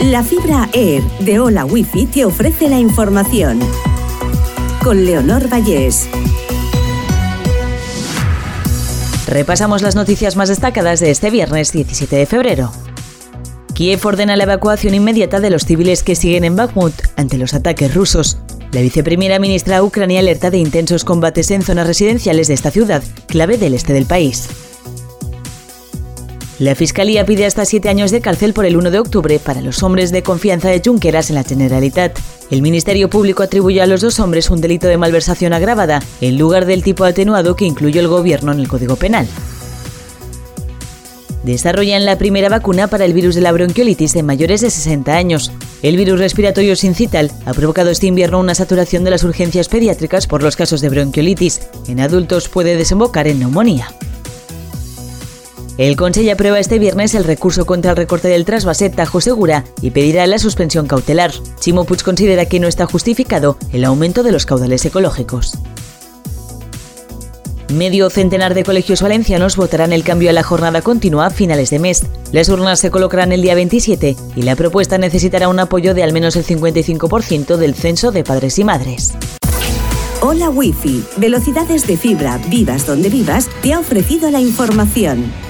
La fibra Air de Hola Wifi te ofrece la información. Con Leonor Vallés. Repasamos las noticias más destacadas de este viernes 17 de febrero. Kiev ordena la evacuación inmediata de los civiles que siguen en Bakhmut ante los ataques rusos. La viceprimera ministra ucrania alerta de intensos combates en zonas residenciales de esta ciudad, clave del este del país. La Fiscalía pide hasta siete años de cárcel por el 1 de octubre para los hombres de confianza de Junqueras en la Generalitat. El Ministerio Público atribuye a los dos hombres un delito de malversación agravada, en lugar del tipo atenuado que incluyó el Gobierno en el Código Penal. Desarrollan la primera vacuna para el virus de la bronquiolitis en mayores de 60 años. El virus respiratorio sincital ha provocado este invierno una saturación de las urgencias pediátricas por los casos de bronquiolitis. En adultos puede desembocar en neumonía. El Consejo aprueba este viernes el recurso contra el recorte del trasvase Tajo Segura y pedirá la suspensión cautelar. Chimo Puig considera que no está justificado el aumento de los caudales ecológicos. Medio centenar de colegios valencianos votarán el cambio a la jornada continua a finales de mes. Las urnas se colocarán el día 27 y la propuesta necesitará un apoyo de al menos el 55% del censo de padres y madres. Hola Wi-Fi, velocidades de fibra, vivas donde vivas, te ha ofrecido la información.